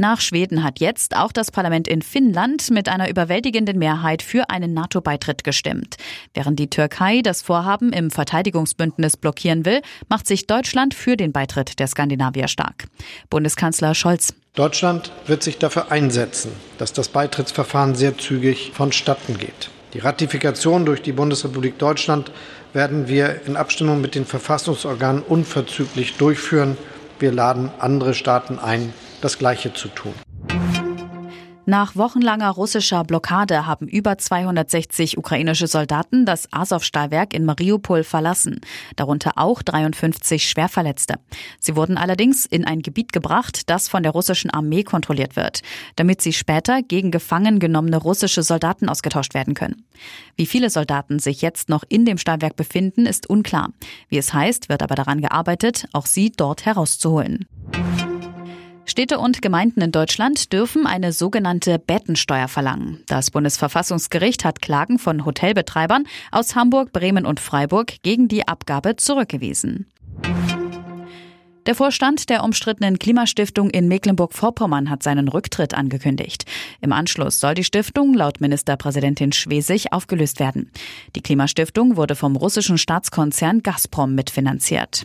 Nach Schweden hat jetzt auch das Parlament in Finnland mit einer überwältigenden Mehrheit für einen NATO-Beitritt gestimmt. Während die Türkei das Vorhaben im Verteidigungsbündnis blockieren will, macht sich Deutschland für den Beitritt der Skandinavier stark. Bundeskanzler Scholz. Deutschland wird sich dafür einsetzen, dass das Beitrittsverfahren sehr zügig vonstatten geht. Die Ratifikation durch die Bundesrepublik Deutschland werden wir in Abstimmung mit den Verfassungsorganen unverzüglich durchführen. Wir laden andere Staaten ein, das Gleiche zu tun. Nach wochenlanger russischer Blockade haben über 260 ukrainische Soldaten das Azov-Stahlwerk in Mariupol verlassen, darunter auch 53 Schwerverletzte. Sie wurden allerdings in ein Gebiet gebracht, das von der russischen Armee kontrolliert wird, damit sie später gegen gefangen genommene russische Soldaten ausgetauscht werden können. Wie viele Soldaten sich jetzt noch in dem Stahlwerk befinden, ist unklar. Wie es heißt, wird aber daran gearbeitet, auch sie dort herauszuholen. Städte und Gemeinden in Deutschland dürfen eine sogenannte Bettensteuer verlangen. Das Bundesverfassungsgericht hat Klagen von Hotelbetreibern aus Hamburg, Bremen und Freiburg gegen die Abgabe zurückgewiesen. Der Vorstand der umstrittenen Klimastiftung in Mecklenburg-Vorpommern hat seinen Rücktritt angekündigt. Im Anschluss soll die Stiftung laut Ministerpräsidentin Schwesig aufgelöst werden. Die Klimastiftung wurde vom russischen Staatskonzern Gazprom mitfinanziert.